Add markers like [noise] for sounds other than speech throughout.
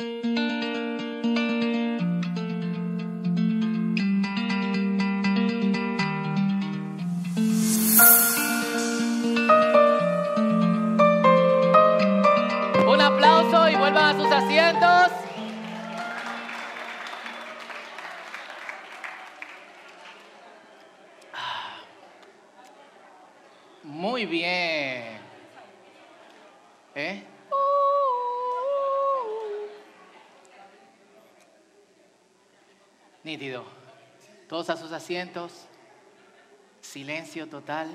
Un Silencio total.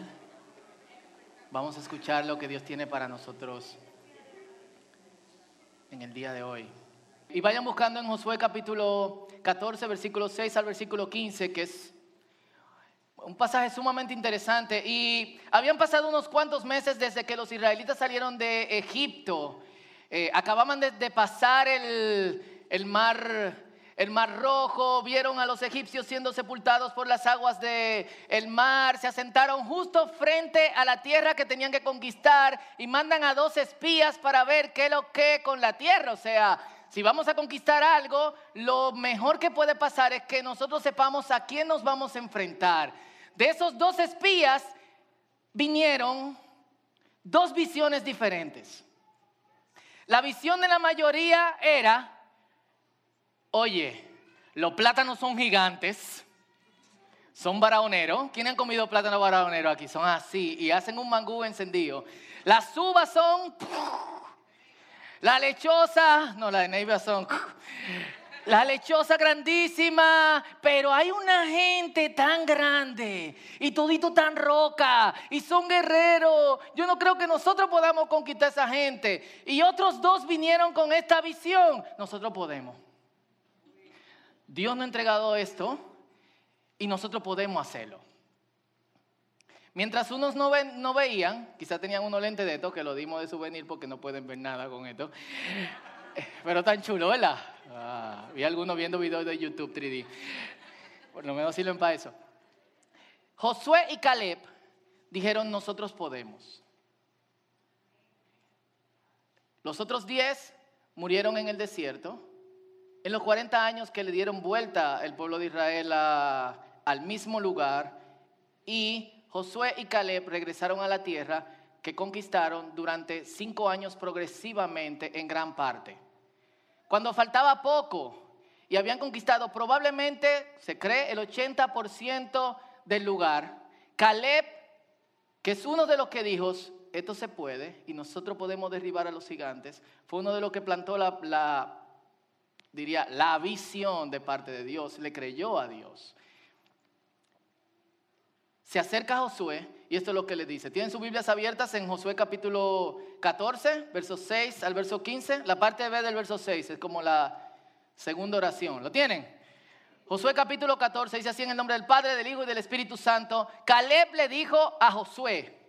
Vamos a escuchar lo que Dios tiene para nosotros en el día de hoy. Y vayan buscando en Josué capítulo 14, versículo 6 al versículo 15, que es un pasaje sumamente interesante. Y habían pasado unos cuantos meses desde que los israelitas salieron de Egipto. Eh, acababan de, de pasar el, el mar el mar rojo, vieron a los egipcios siendo sepultados por las aguas del el mar, se asentaron justo frente a la tierra que tenían que conquistar y mandan a dos espías para ver qué lo que con la tierra, o sea, si vamos a conquistar algo, lo mejor que puede pasar es que nosotros sepamos a quién nos vamos a enfrentar. De esos dos espías vinieron dos visiones diferentes. La visión de la mayoría era Oye, los plátanos son gigantes, son baraoneros. ¿Quién han comido plátano baraonero aquí? Son así y hacen un mangú encendido. Las uvas son... La lechosa, no, la de Neiva son... La lechosa grandísima, pero hay una gente tan grande y todito tan roca y son guerreros. Yo no creo que nosotros podamos conquistar esa gente. Y otros dos vinieron con esta visión. Nosotros podemos. Dios nos ha entregado esto y nosotros podemos hacerlo. Mientras unos no, veían, quizás tenían unos lentes de esto que lo dimos de souvenir porque no pueden ver nada con esto. [laughs] Pero tan chulo, ¿verdad? Ah, vi algunos viendo videos de YouTube 3D. Por lo menos sirven para eso. Josué y Caleb dijeron, nosotros podemos. Los otros diez murieron en el desierto en los 40 años que le dieron vuelta el pueblo de Israel al mismo lugar y Josué y Caleb regresaron a la tierra que conquistaron durante cinco años progresivamente en gran parte. Cuando faltaba poco y habían conquistado probablemente, se cree, el 80% del lugar, Caleb, que es uno de los que dijo, esto se puede y nosotros podemos derribar a los gigantes, fue uno de los que plantó la, la diría, la visión de parte de Dios, le creyó a Dios. Se acerca a Josué y esto es lo que le dice. Tienen sus Biblias abiertas en Josué capítulo 14, versos 6 al verso 15. La parte B del verso 6 es como la segunda oración. ¿Lo tienen? Josué capítulo 14 dice así en el nombre del Padre, del Hijo y del Espíritu Santo. Caleb le dijo a Josué,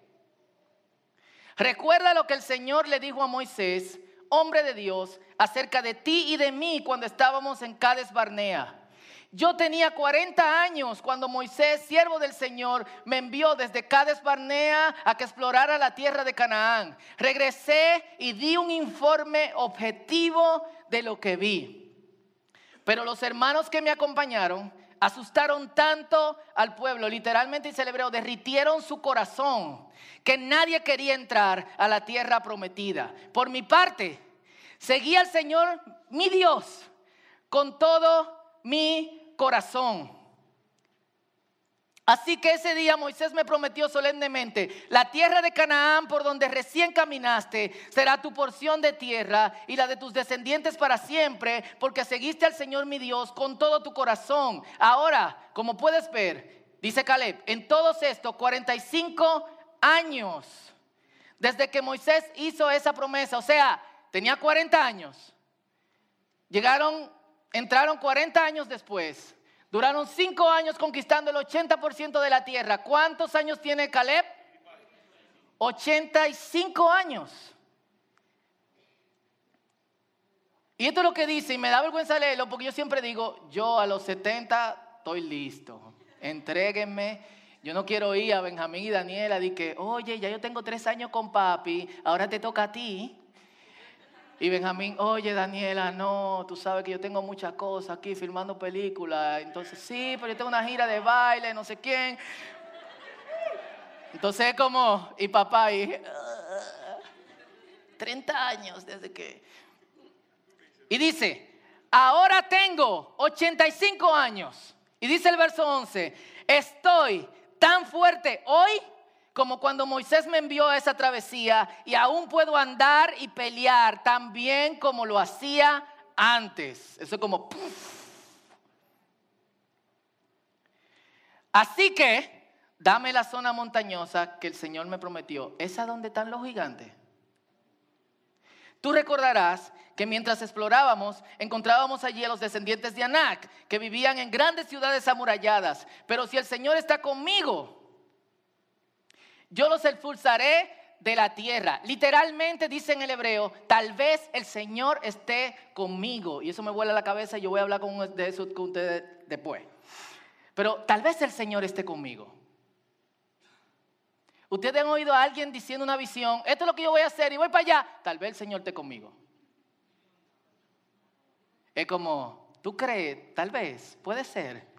recuerda lo que el Señor le dijo a Moisés hombre de Dios, acerca de ti y de mí cuando estábamos en Cades Barnea. Yo tenía 40 años cuando Moisés, siervo del Señor, me envió desde Cades Barnea a que explorara la tierra de Canaán. Regresé y di un informe objetivo de lo que vi. Pero los hermanos que me acompañaron asustaron tanto al pueblo, literalmente y celebró, derritieron su corazón, que nadie quería entrar a la tierra prometida. Por mi parte, seguí al Señor, mi Dios, con todo mi corazón. Así que ese día Moisés me prometió solemnemente, la tierra de Canaán por donde recién caminaste será tu porción de tierra y la de tus descendientes para siempre, porque seguiste al Señor mi Dios con todo tu corazón. Ahora, como puedes ver, dice Caleb, en todos estos 45 años, desde que Moisés hizo esa promesa, o sea, tenía 40 años, llegaron, entraron 40 años después Duraron cinco años conquistando el 80% de la tierra. ¿Cuántos años tiene Caleb? 85 años. Y esto es lo que dice, y me da vergüenza leerlo, porque yo siempre digo, yo a los 70 estoy listo. Entréguenme. Yo no quiero ir a Benjamín y Daniela y que, oye, ya yo tengo tres años con papi, ahora te toca a ti. Y Benjamín, oye Daniela, no, tú sabes que yo tengo muchas cosas aquí filmando películas. Entonces, sí, pero yo tengo una gira de baile, no sé quién. Entonces es como, y papá, y 30 años desde que... Y dice, ahora tengo 85 años. Y dice el verso 11, estoy tan fuerte hoy como cuando Moisés me envió a esa travesía y aún puedo andar y pelear tan bien como lo hacía antes. Eso es como... Así que, dame la zona montañosa que el Señor me prometió. ¿Esa donde están los gigantes? Tú recordarás que mientras explorábamos, encontrábamos allí a los descendientes de Anak, que vivían en grandes ciudades amuralladas. Pero si el Señor está conmigo, yo los expulsaré de la tierra. Literalmente dice en el hebreo, tal vez el Señor esté conmigo. Y eso me vuela la cabeza y yo voy a hablar de eso con ustedes después. Pero tal vez el Señor esté conmigo. Ustedes han oído a alguien diciendo una visión, esto es lo que yo voy a hacer y voy para allá. Tal vez el Señor esté conmigo. Es como, ¿tú crees? Tal vez, puede ser.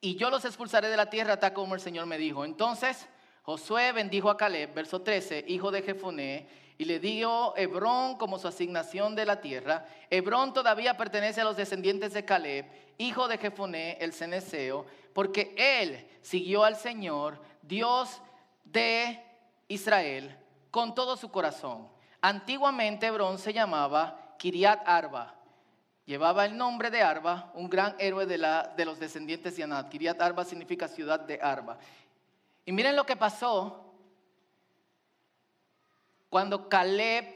Y yo los expulsaré de la tierra, tal como el Señor me dijo. Entonces Josué bendijo a Caleb, verso 13, hijo de Jefoné, y le dio Hebrón como su asignación de la tierra. Hebrón todavía pertenece a los descendientes de Caleb, hijo de Jefoné, el ceneseo, porque él siguió al Señor, Dios de Israel, con todo su corazón. Antiguamente Hebrón se llamaba Kiriat Arba Llevaba el nombre de Arba, un gran héroe de, la, de los descendientes de Anat. Kiriat Arba significa ciudad de Arba. Y miren lo que pasó cuando Caleb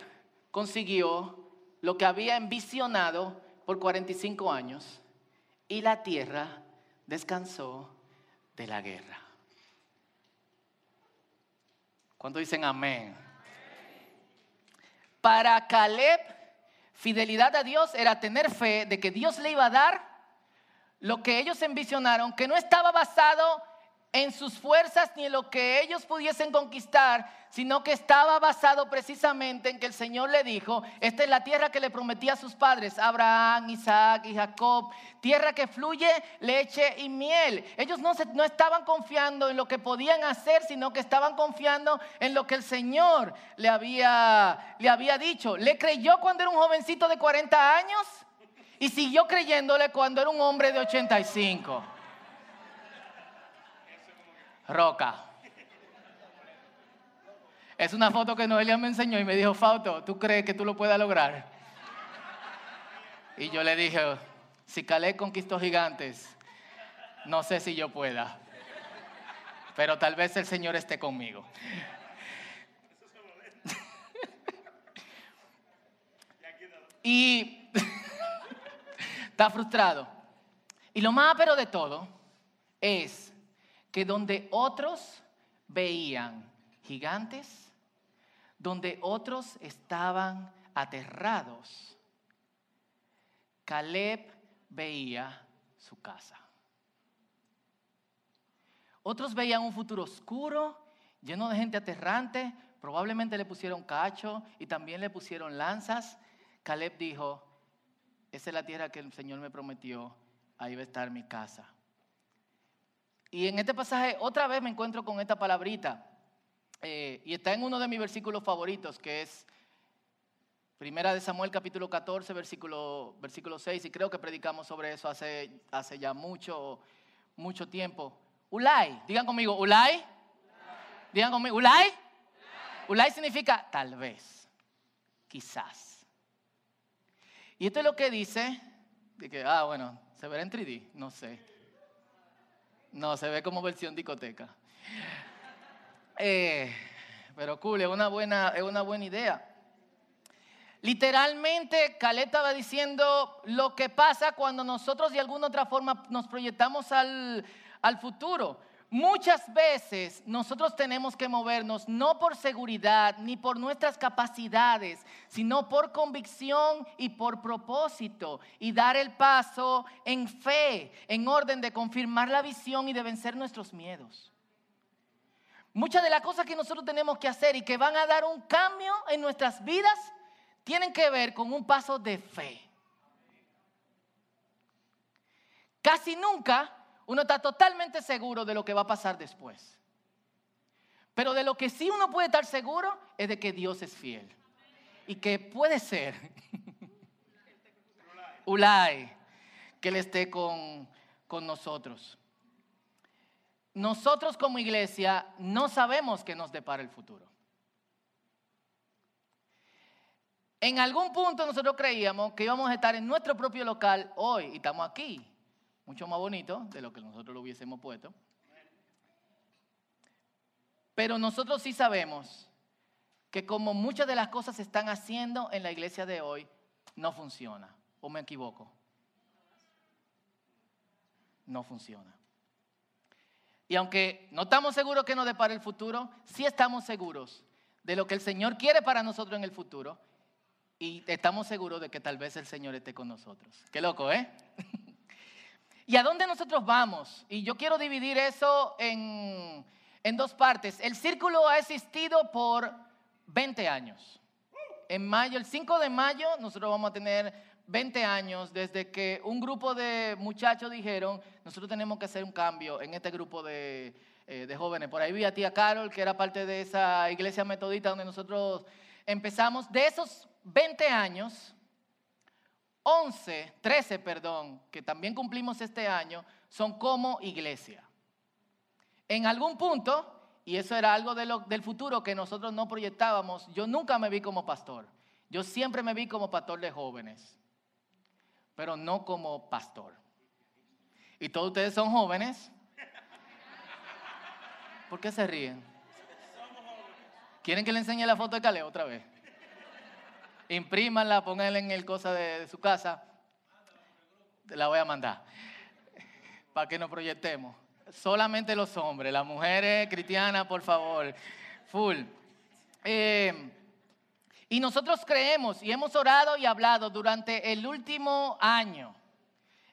consiguió lo que había envisionado por 45 años y la tierra descansó de la guerra. ¿Cuánto dicen amén? Para Caleb Fidelidad a Dios era tener fe de que Dios le iba a dar lo que ellos envisionaron, que no estaba basado en sus fuerzas ni en lo que ellos pudiesen conquistar, sino que estaba basado precisamente en que el Señor le dijo, esta es la tierra que le prometía a sus padres, Abraham, Isaac y Jacob, tierra que fluye leche y miel. Ellos no, no estaban confiando en lo que podían hacer, sino que estaban confiando en lo que el Señor le había, le había dicho. Le creyó cuando era un jovencito de 40 años y siguió creyéndole cuando era un hombre de 85. Roca. Es una foto que Noelia me enseñó y me dijo, Fauto, ¿tú crees que tú lo puedas lograr? Y yo le dije, si Calé conquistó gigantes, no sé si yo pueda, pero tal vez el Señor esté conmigo. y [laughs] está frustrado. Y lo más pero de todo es que donde otros veían gigantes, donde otros estaban aterrados, Caleb veía su casa. Otros veían un futuro oscuro, lleno de gente aterrante, probablemente le pusieron cacho y también le pusieron lanzas. Caleb dijo, esa es la tierra que el Señor me prometió, ahí va a estar mi casa. Y en este pasaje otra vez me encuentro con esta palabrita. Eh, y está en uno de mis versículos favoritos, que es Primera de Samuel capítulo 14, versículo, versículo 6. Y creo que predicamos sobre eso hace, hace ya mucho, mucho tiempo. Ulay, digan conmigo, Ulay. Digan conmigo, Ulay. Ulay significa tal vez, quizás. Y esto es lo que dice, de que, ah, bueno, se verá en 3D, no sé. No, se ve como versión discoteca. Eh, pero cool, es una, buena, es una buena idea. Literalmente, Caleta va diciendo lo que pasa cuando nosotros de alguna otra forma nos proyectamos al, al futuro. Muchas veces nosotros tenemos que movernos no por seguridad ni por nuestras capacidades, sino por convicción y por propósito y dar el paso en fe, en orden de confirmar la visión y de vencer nuestros miedos. Muchas de las cosas que nosotros tenemos que hacer y que van a dar un cambio en nuestras vidas tienen que ver con un paso de fe. Casi nunca uno está totalmente seguro de lo que va a pasar después. Pero de lo que sí uno puede estar seguro es de que Dios es fiel. Y que puede ser, [laughs] Ulay, que Él esté con, con nosotros. Nosotros como iglesia no sabemos qué nos depara el futuro. En algún punto nosotros creíamos que íbamos a estar en nuestro propio local hoy y estamos aquí, mucho más bonito de lo que nosotros lo hubiésemos puesto. Pero nosotros sí sabemos que como muchas de las cosas se están haciendo en la iglesia de hoy, no funciona. ¿O me equivoco? No funciona. Y aunque no estamos seguros que nos depare el futuro, sí estamos seguros de lo que el Señor quiere para nosotros en el futuro. Y estamos seguros de que tal vez el Señor esté con nosotros. Qué loco, ¿eh? ¿Y a dónde nosotros vamos? Y yo quiero dividir eso en, en dos partes. El círculo ha existido por 20 años. En mayo, el 5 de mayo, nosotros vamos a tener 20 años desde que un grupo de muchachos dijeron, nosotros tenemos que hacer un cambio en este grupo de, eh, de jóvenes. Por ahí vi a tía Carol, que era parte de esa iglesia metodista donde nosotros empezamos. De esos 20 años, 11, 13, perdón, que también cumplimos este año, son como iglesia. En algún punto, y eso era algo del futuro que nosotros no proyectábamos, yo nunca me vi como pastor. Yo siempre me vi como pastor de jóvenes, pero no como pastor. Y todos ustedes son jóvenes. ¿Por qué se ríen? ¿Quieren que le enseñe la foto de Caleo otra vez? Imprímanla, pónganla en el cosa de, su casa. Te la voy a mandar. Para que nos proyectemos solamente los hombres, las mujeres cristianas, por favor, full. Eh, y nosotros creemos y hemos orado y hablado durante el último año.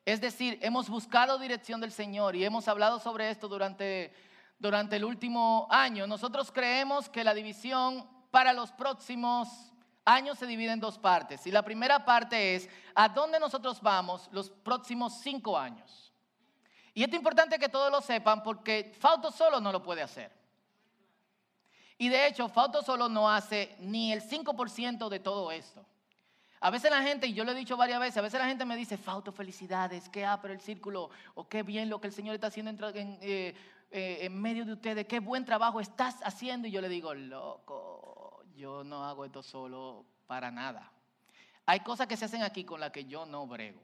Es decir, hemos buscado dirección del Señor y hemos hablado sobre esto durante, durante el último año. Nosotros creemos que la división para los próximos años se divide en dos partes. Y la primera parte es a dónde nosotros vamos los próximos cinco años. Y esto es importante que todos lo sepan porque Fauto solo no lo puede hacer. Y de hecho, Fauto solo no hace ni el 5% de todo esto. A veces la gente, y yo lo he dicho varias veces, a veces la gente me dice, Fauto, felicidades, qué pero el círculo, o qué bien lo que el Señor está haciendo en, eh, eh, en medio de ustedes, qué buen trabajo estás haciendo. Y yo le digo, loco, yo no hago esto solo para nada. Hay cosas que se hacen aquí con las que yo no brego.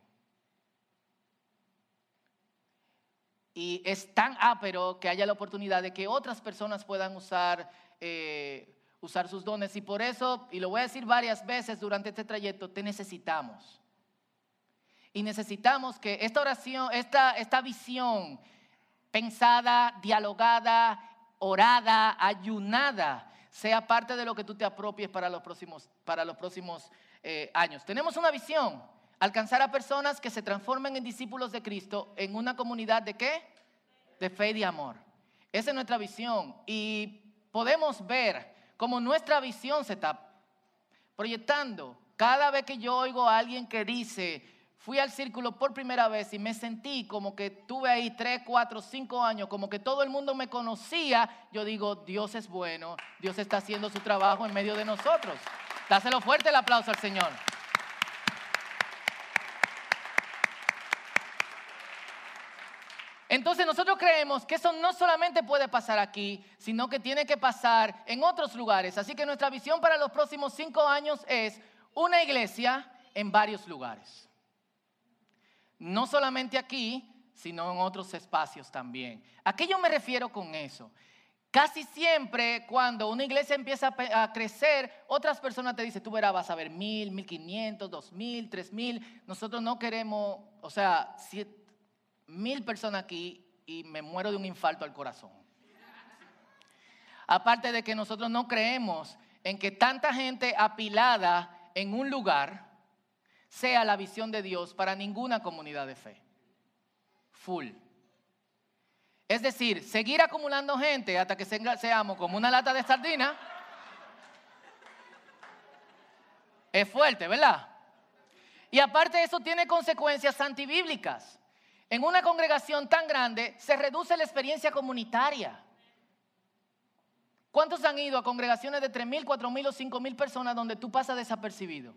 Y es tan ápero que haya la oportunidad de que otras personas puedan usar, eh, usar sus dones. Y por eso, y lo voy a decir varias veces durante este trayecto, te necesitamos. Y necesitamos que esta oración, esta, esta visión pensada, dialogada, orada, ayunada, sea parte de lo que tú te apropies para los próximos, para los próximos eh, años. Tenemos una visión, alcanzar a personas que se transformen en discípulos de Cristo en una comunidad de qué? De fe y de amor. Esa es nuestra visión y podemos ver cómo nuestra visión se está proyectando. Cada vez que yo oigo a alguien que dice, fui al círculo por primera vez y me sentí como que tuve ahí tres, cuatro, cinco años, como que todo el mundo me conocía, yo digo, Dios es bueno, Dios está haciendo su trabajo en medio de nosotros. Dáselo fuerte el aplauso al Señor. Entonces nosotros creemos que eso no solamente puede pasar aquí, sino que tiene que pasar en otros lugares. Así que nuestra visión para los próximos cinco años es una iglesia en varios lugares. No solamente aquí, sino en otros espacios también. ¿A qué yo me refiero con eso? Casi siempre cuando una iglesia empieza a crecer, otras personas te dicen, tú verás, vas a ver mil, mil quinientos, dos mil, tres mil. Nosotros no queremos, o sea, si mil personas aquí y me muero de un infarto al corazón. Aparte de que nosotros no creemos en que tanta gente apilada en un lugar sea la visión de Dios para ninguna comunidad de fe. Full. Es decir, seguir acumulando gente hasta que seamos como una lata de sardina. Es fuerte, ¿verdad? Y aparte eso tiene consecuencias antibíblicas. En una congregación tan grande se reduce la experiencia comunitaria. ¿Cuántos han ido a congregaciones de 3.000, 4.000 o 5.000 personas donde tú pasas desapercibido?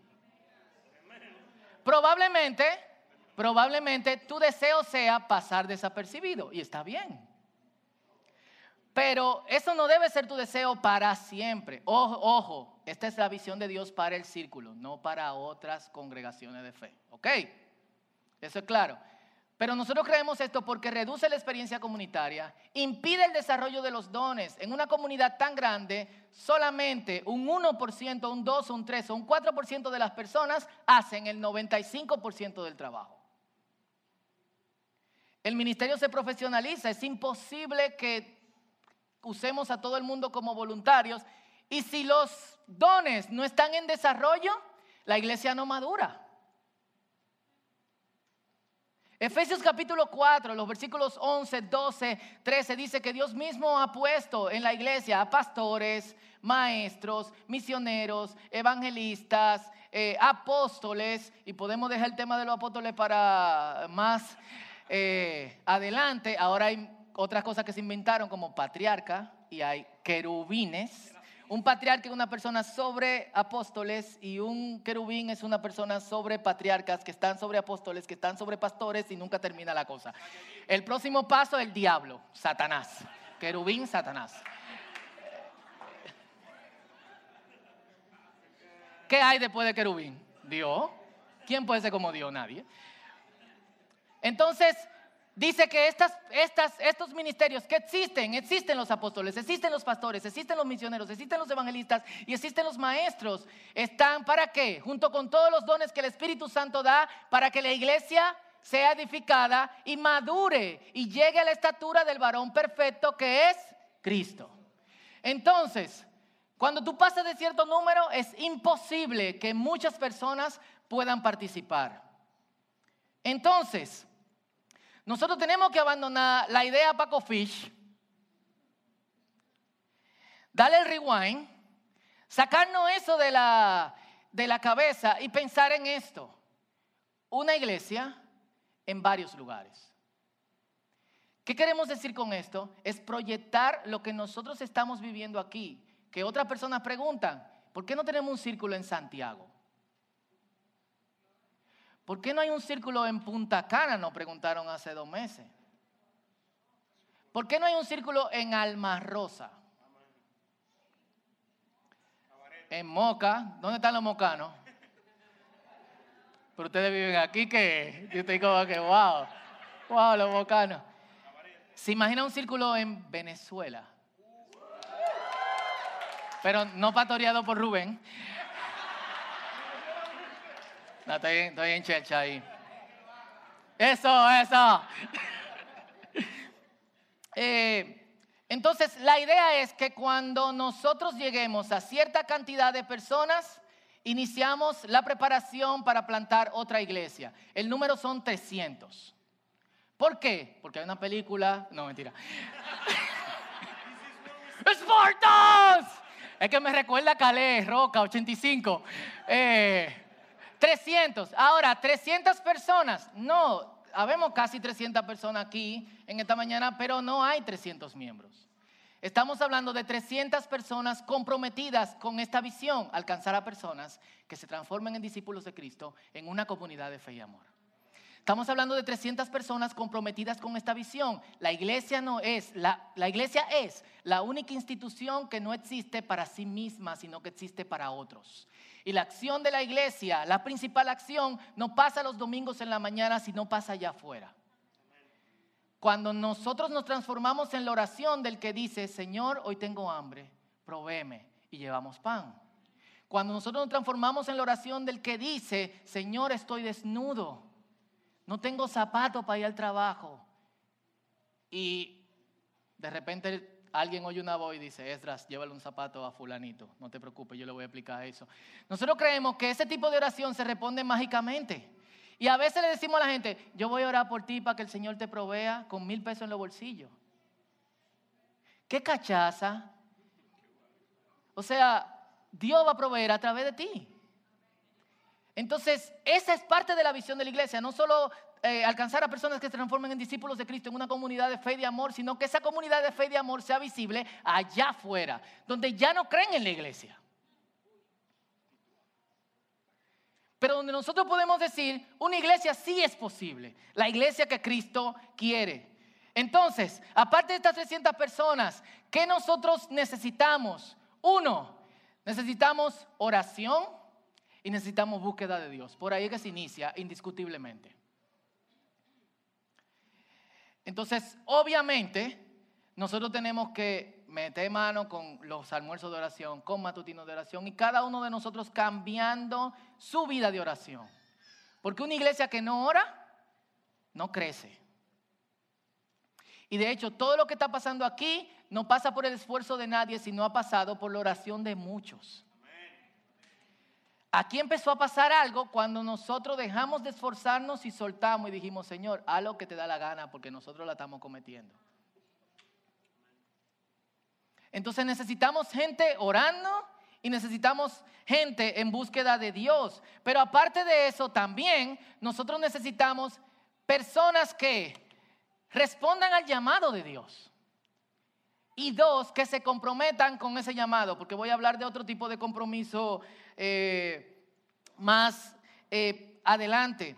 Probablemente, probablemente tu deseo sea pasar desapercibido y está bien. Pero eso no debe ser tu deseo para siempre. Ojo, ojo, esta es la visión de Dios para el círculo, no para otras congregaciones de fe. ¿Ok? Eso es claro. Pero nosotros creemos esto porque reduce la experiencia comunitaria, impide el desarrollo de los dones. En una comunidad tan grande, solamente un 1%, un 2, un 3 o un 4% de las personas hacen el 95% del trabajo. El ministerio se profesionaliza, es imposible que usemos a todo el mundo como voluntarios y si los dones no están en desarrollo, la iglesia no madura. Efesios capítulo 4, los versículos 11, 12, 13 dice que Dios mismo ha puesto en la iglesia a pastores, maestros, misioneros, evangelistas, eh, apóstoles, y podemos dejar el tema de los apóstoles para más eh, adelante. Ahora hay otras cosas que se inventaron como patriarca y hay querubines un patriarca es una persona sobre apóstoles y un querubín es una persona sobre patriarcas que están sobre apóstoles, que están sobre pastores y nunca termina la cosa. El próximo paso el diablo, Satanás. Querubín, Satanás. ¿Qué hay después de querubín? Dios. ¿Quién puede ser como Dios? Nadie. Entonces, dice que estas, estos ministerios que existen, existen los apóstoles, existen los pastores, existen los misioneros, existen los evangelistas y existen los maestros, están para qué? Junto con todos los dones que el Espíritu Santo da para que la iglesia sea edificada y madure y llegue a la estatura del varón perfecto que es Cristo. Entonces, cuando tú pasas de cierto número, es imposible que muchas personas puedan participar. Entonces, nosotros tenemos que abandonar la idea Paco Fish, darle el rewind, sacarnos eso de la, de la cabeza y pensar en esto. Una iglesia en varios lugares. ¿Qué queremos decir con esto? Es proyectar lo que nosotros estamos viviendo aquí. Que otras personas preguntan, ¿por qué no tenemos un círculo en Santiago? ¿Por qué no hay un círculo en Punta Cana? Nos preguntaron hace dos meses. ¿Por qué no hay un círculo en Alma Rosa? En Moca. ¿Dónde están los mocanos? Pero ustedes viven aquí que yo estoy como que, wow, wow, los mocanos. ¿Se imagina un círculo en Venezuela? Pero no pastoreado por Rubén. No, estoy, en chelcha ahí. Eso, eso. [laughs] Eh, entonces, la idea es que cuando nosotros lleguemos a cierta cantidad de personas, iniciamos la preparación para plantar otra iglesia. El número son 300. ¿Por qué? Porque hay una película, no mentira. [laughs] ¡Spartans! Es que me recuerda a Calais, Roca, 85. Eh, 300. Ahora, 300 personas. No, habemos casi 300 personas aquí en esta mañana, pero no hay 300 miembros. Estamos hablando de 300 personas comprometidas con esta visión, alcanzar a personas que se transformen en discípulos de Cristo en una comunidad de fe y amor. Estamos hablando de 300 personas comprometidas con esta visión. La iglesia no es, la, la, iglesia es la única institución que no existe para sí misma, sino que existe para otros. Y la acción de la iglesia, la principal acción, no pasa los domingos en la mañana, sino pasa allá afuera. Cuando nosotros nos transformamos en la oración del que dice, Señor, hoy tengo hambre, provéeme y llevamos pan. Cuando nosotros nos transformamos en la oración del que dice, Señor, estoy desnudo, no tengo zapato para ir al trabajo. Y de repente alguien oye una voz y dice, Esdras, llévale un zapato a fulanito, no te preocupes, yo le voy a explicar eso. Nosotros creemos que ese tipo de oración se responde mágicamente. Y a veces le decimos a la gente, yo voy a orar por ti para que el Señor te provea con mil pesos en los bolsillos. ¿Qué cachaza? O sea, Dios va a proveer a través de ti. Entonces, esa es parte de la visión de la iglesia, no solo eh, alcanzar a personas que se transformen en discípulos de Cristo en una comunidad de fe y de amor, sino que esa comunidad de fe y de amor sea visible allá afuera, donde ya no creen en la iglesia. Pero donde nosotros podemos decir, una iglesia sí es posible, la iglesia que Cristo quiere. Entonces, aparte de estas 300 personas, ¿qué nosotros necesitamos? Uno, necesitamos oración y necesitamos búsqueda de Dios. Por ahí es que se inicia indiscutiblemente. Entonces, obviamente, nosotros tenemos que meter mano con los almuerzos de oración, con matutinos de oración y cada uno de nosotros cambiando su vida de oración. Porque una iglesia que no ora, no crece. Y de hecho, todo lo que está pasando aquí no pasa por el esfuerzo de nadie, sino ha pasado por la oración de muchos. Aquí empezó a pasar algo cuando nosotros dejamos de esforzarnos y soltamos y dijimos, Señor, haz lo que te da la gana porque nosotros la estamos cometiendo. Entonces necesitamos gente orando y necesitamos gente en búsqueda de Dios. Pero aparte de eso, también nosotros necesitamos personas que respondan al llamado de Dios. Y dos, que se comprometan con ese llamado, porque voy a hablar de otro tipo de compromiso eh, más eh, adelante.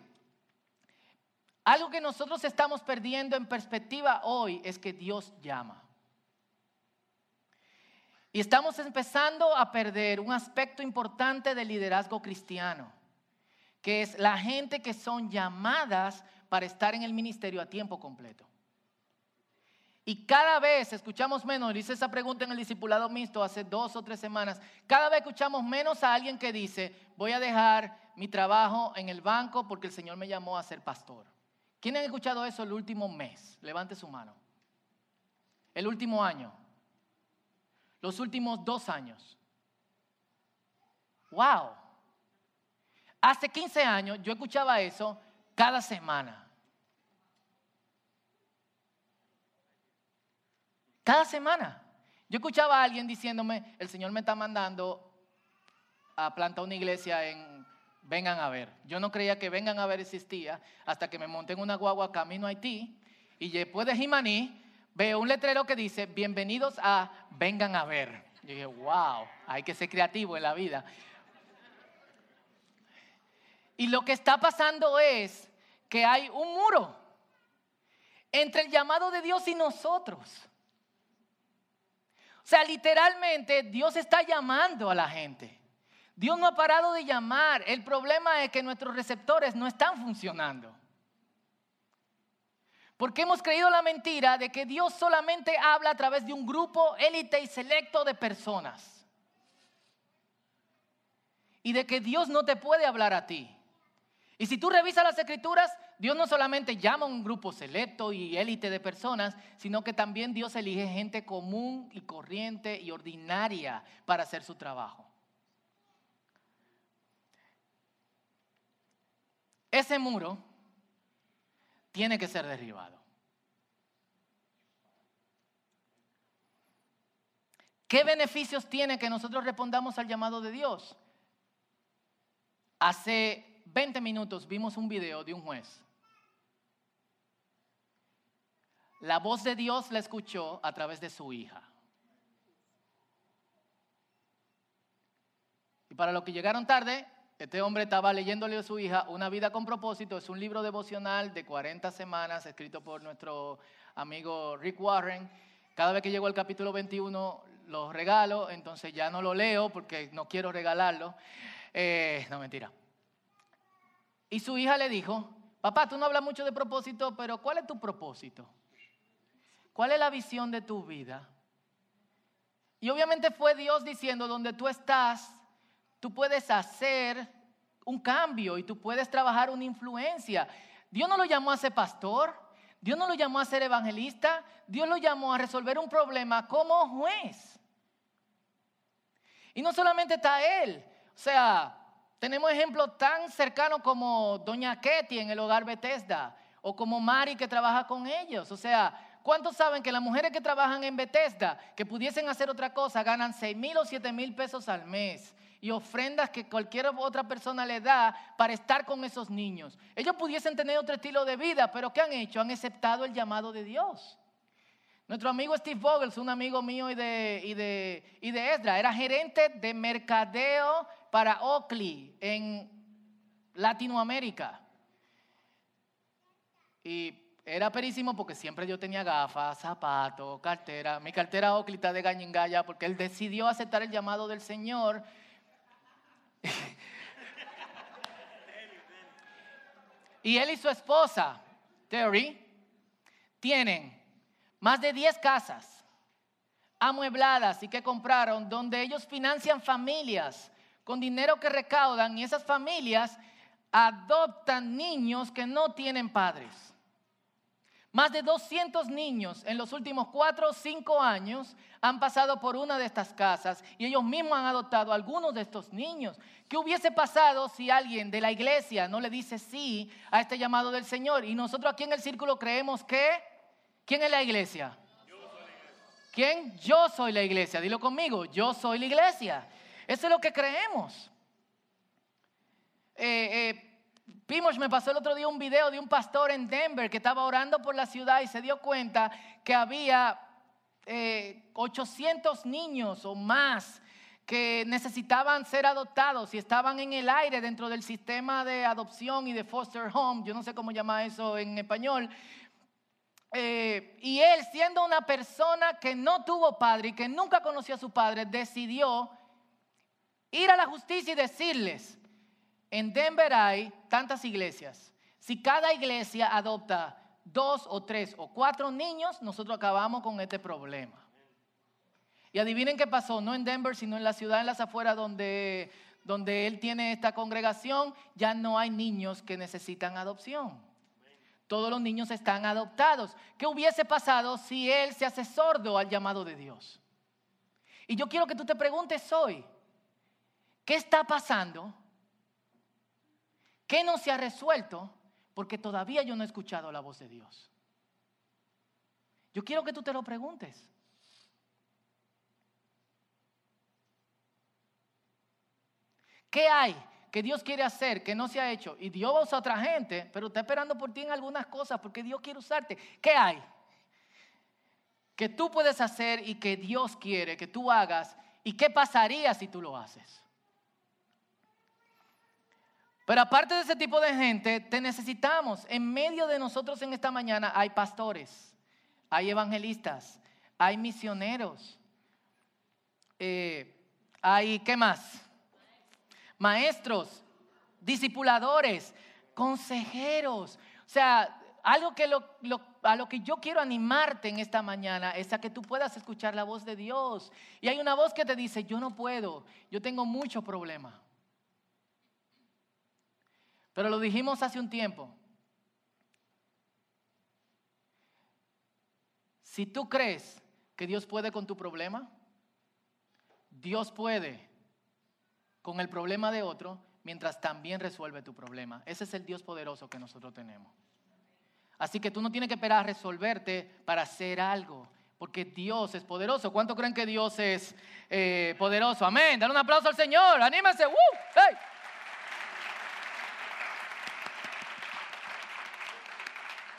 Algo que nosotros estamos perdiendo en perspectiva hoy es que Dios llama. Y estamos empezando a perder un aspecto importante del liderazgo cristiano, que es la gente que son llamadas para estar en el ministerio a tiempo completo. Y cada vez escuchamos menos, hice esa pregunta en el discipulado mixto hace dos o tres semanas, cada vez escuchamos menos a alguien que dice, voy a dejar mi trabajo en el banco porque el Señor me llamó a ser pastor. ¿Quién ha escuchado eso el último mes? Levante su mano. El último año. Los últimos dos años. ¡Wow! Hace 15 años yo escuchaba eso cada semana. Cada semana. Yo escuchaba a alguien diciéndome, el Señor me está mandando a plantar una iglesia en Vengan a ver. Yo no creía que Vengan a ver existía hasta que me monté en una guagua camino a Haití y después de Jimaní veo un letrero que dice, bienvenidos a Vengan a ver. Yo dije, wow, hay que ser creativo en la vida. Y lo que está pasando es que hay un muro entre el llamado de Dios y nosotros. Sea, literalmente Dios está llamando a la gente. Dios no ha parado de llamar. El problema es que nuestros receptores no están funcionando. Porque hemos creído la mentira de que Dios solamente habla a través de un grupo élite y selecto de personas. Y de que Dios no te puede hablar a ti. Y si tú revisas las escrituras, Dios no solamente llama a un grupo selecto y élite de personas, sino que también Dios elige gente común y corriente y ordinaria para hacer su trabajo. Ese muro tiene que ser derribado. ¿Qué beneficios tiene que nosotros respondamos al llamado de Dios? Hace 20 minutos vimos un video de un juez La voz de Dios la escuchó a través de su hija. Y para los que llegaron tarde, este hombre estaba leyéndole a su hija Una vida con propósito. Es un libro devocional de 40 semanas escrito por nuestro amigo Rick Warren. Cada vez que llego al capítulo 21 lo regalo, entonces ya no lo leo porque no quiero regalarlo. Eh, no, mentira. Y su hija le dijo, papá, tú no hablas mucho de propósito, pero ¿cuál es tu propósito? ¿Cuál es la visión de tu vida? Y obviamente fue Dios diciendo, donde tú estás, tú puedes hacer un cambio y tú puedes trabajar una influencia. Dios no lo llamó a ser pastor, Dios no lo llamó a ser evangelista, Dios lo llamó a resolver un problema como juez. Y no solamente está Él, o sea, tenemos ejemplos tan cercanos como Doña Ketty en el hogar Bethesda o como Mari que trabaja con ellos. O sea, ¿cuántos saben que las mujeres que trabajan en Bethesda, que pudiesen hacer otra cosa, ganan 6 mil o 7 mil pesos al mes? Y ofrendas que cualquier otra persona le da para estar con esos niños. Ellos pudiesen tener otro estilo de vida, pero ¿qué han hecho? Han aceptado el llamado de Dios. Nuestro amigo Steve Vogels, un amigo mío y de, y de, y de Esdra, era gerente de mercadeo para Oakley en Latinoamérica. Y era perísimo porque siempre yo tenía gafas, zapatos, cartera. Mi cartera está de gañingaya porque él decidió aceptar el llamado del Señor. [laughs] y él y su esposa, Terry, tienen más de 10 casas amuebladas y que compraron donde ellos financian familias con dinero que recaudan y esas familias adoptan niños que no tienen padres. Más de 200 niños en los últimos 4 o 5 años han pasado por una de estas casas y ellos mismos han adoptado a algunos de estos niños. ¿Qué hubiese pasado si alguien de la iglesia no le dice sí a este llamado del Señor? Y nosotros aquí en el círculo creemos que... ¿Quién es la iglesia? ¿Quién? Yo soy la iglesia. Dilo conmigo, yo soy la iglesia. Eso es lo que creemos. Eh, eh, Pimosh me pasó el otro día un video de un pastor en Denver que estaba orando por la ciudad y se dio cuenta que había 800 eh, niños o más que necesitaban ser adoptados y estaban en el aire dentro del sistema de adopción y de foster home, yo no sé cómo llama eso en español. Eh, y él, siendo una persona que no tuvo padre y que nunca conoció a su padre, decidió ir a la justicia y decirles, en Denver hay tantas iglesias. Si cada iglesia adopta dos o tres o cuatro niños, nosotros acabamos con este problema. Y adivinen qué pasó, no en Denver, sino en la ciudad, en las afueras donde, donde él tiene esta congregación, ya no hay niños que necesitan adopción. Todos los niños están adoptados. ¿Qué hubiese pasado si él se hace sordo al llamado de Dios? Y yo quiero que tú te preguntes hoy, ¿qué está pasando ¿Qué no se ha resuelto? Porque todavía yo no he escuchado la voz de Dios. Yo quiero que tú te lo preguntes. ¿Qué hay que Dios quiere hacer que no se ha hecho? Y Dios usa a otra gente, pero está esperando por ti en algunas cosas porque Dios quiere usarte. ¿Qué hay? Que tú puedes hacer y que Dios quiere que tú hagas. ¿Y qué pasaría si tú lo haces? Pero aparte de ese tipo de gente, te necesitamos. En medio de nosotros en esta mañana hay pastores, hay evangelistas, hay misioneros, eh, hay, ¿qué más? Maestros, discipuladores, consejeros. O sea, algo que a lo que yo quiero animarte en esta mañana es a que tú puedas escuchar la voz de Dios. Y hay una voz que te dice, yo no puedo, yo tengo mucho problema. Pero lo dijimos hace un tiempo. Si tú crees que Dios puede con tu problema, Dios puede con el problema de otro mientras también resuelve tu problema. Ese es el Dios poderoso que nosotros tenemos. Así que tú no tienes que esperar a resolverte para hacer algo, porque Dios es poderoso. ¿Cuánto creen que Dios es eh, poderoso? Amén. Dale un aplauso al Señor. Anímense. ¡Woo! ¡Hey!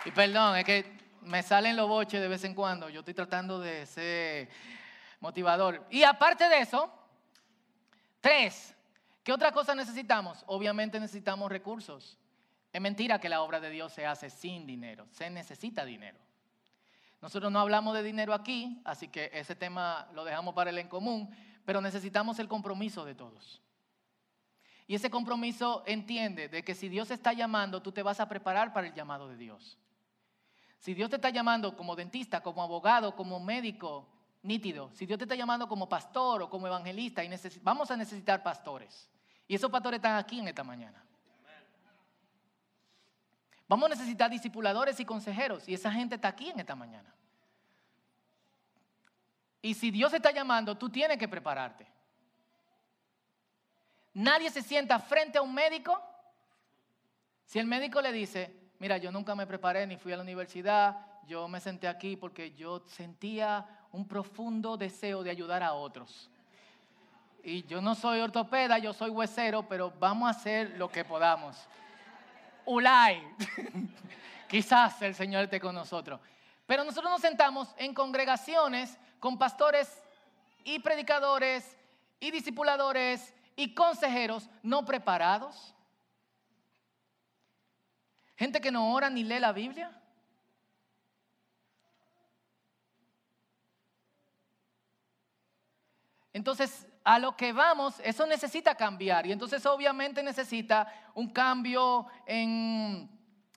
Y perdón, es que me salen los boches de vez en cuando. Yo estoy tratando de ser motivador. Y aparte de eso, tres, ¿qué otra cosa necesitamos? Obviamente necesitamos recursos. Es mentira que la obra de Dios se hace sin dinero. Se necesita dinero. Nosotros no hablamos de dinero aquí, así que ese tema lo dejamos para el en común, pero necesitamos el compromiso de todos. Y ese compromiso entiende de que si Dios está llamando, tú te vas a preparar para el llamado de Dios. Si Dios te está llamando como dentista, como abogado, como médico, nítido. Si Dios te está llamando como pastor o como evangelista, y vamos a necesitar pastores. Y esos pastores están aquí en esta mañana. Vamos a necesitar discipuladores y consejeros. Y esa gente está aquí en esta mañana. Y si Dios te está llamando, tú tienes que prepararte. Nadie se sienta frente a un médico si el médico le dice, mira, yo nunca me preparé ni fui a la universidad, yo me senté aquí porque yo sentía un profundo deseo de ayudar a otros. Y yo no soy ortopeda, yo soy huesero, pero vamos a hacer lo que podamos. Ulay. [laughs] Quizás el Señor esté con nosotros. Pero nosotros nos sentamos en congregaciones con pastores y predicadores y discipuladores y consejeros no preparados. Gente que no ora ni lee la Biblia. Entonces, a lo que vamos, eso necesita cambiar. Y entonces obviamente necesita un cambio en,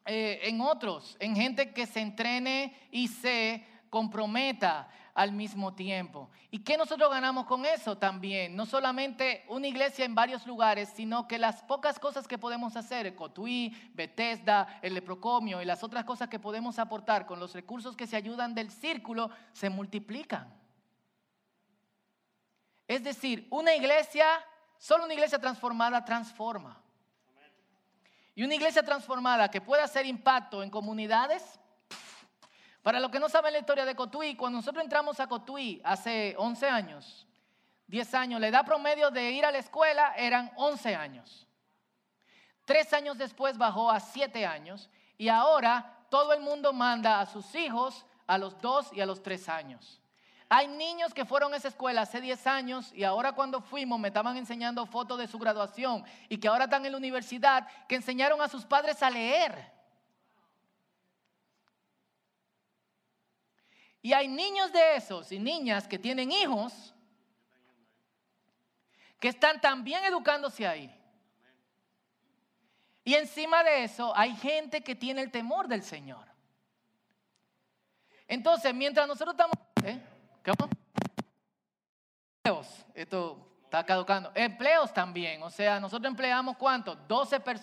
eh, en otros, en gente que se entrene y se comprometa al mismo tiempo. ¿Y qué nosotros ganamos con eso también? No solamente una iglesia en varios lugares, sino que las pocas cosas que podemos hacer, Cotuí, Bethesda, el Leprocomio y las otras cosas que podemos aportar con los recursos que se ayudan del círculo, se multiplican. Es decir, una iglesia, solo una iglesia transformada transforma. Y una iglesia transformada que pueda hacer impacto en comunidades. Para los que no saben la historia de Cotuí, cuando nosotros entramos a Cotuí hace 11 años, 10 años, la edad promedio de ir a la escuela eran 11 años. Tres años después bajó a 7 años y ahora todo el mundo manda a sus hijos a los 2 y a los 3 años. Hay niños que fueron a esa escuela hace 10 años y ahora cuando fuimos me estaban enseñando fotos de su graduación y que ahora están en la universidad, que enseñaron a sus padres a leer. Y hay niños de esos y niñas que tienen hijos que están también educándose ahí. Y encima de eso hay gente que tiene el temor del Señor. Entonces, mientras nosotros estamos... ¿eh? ¿Cómo? Empleos, esto está caducando. Empleos también, o sea, nosotros empleamos cuánto? 12 personas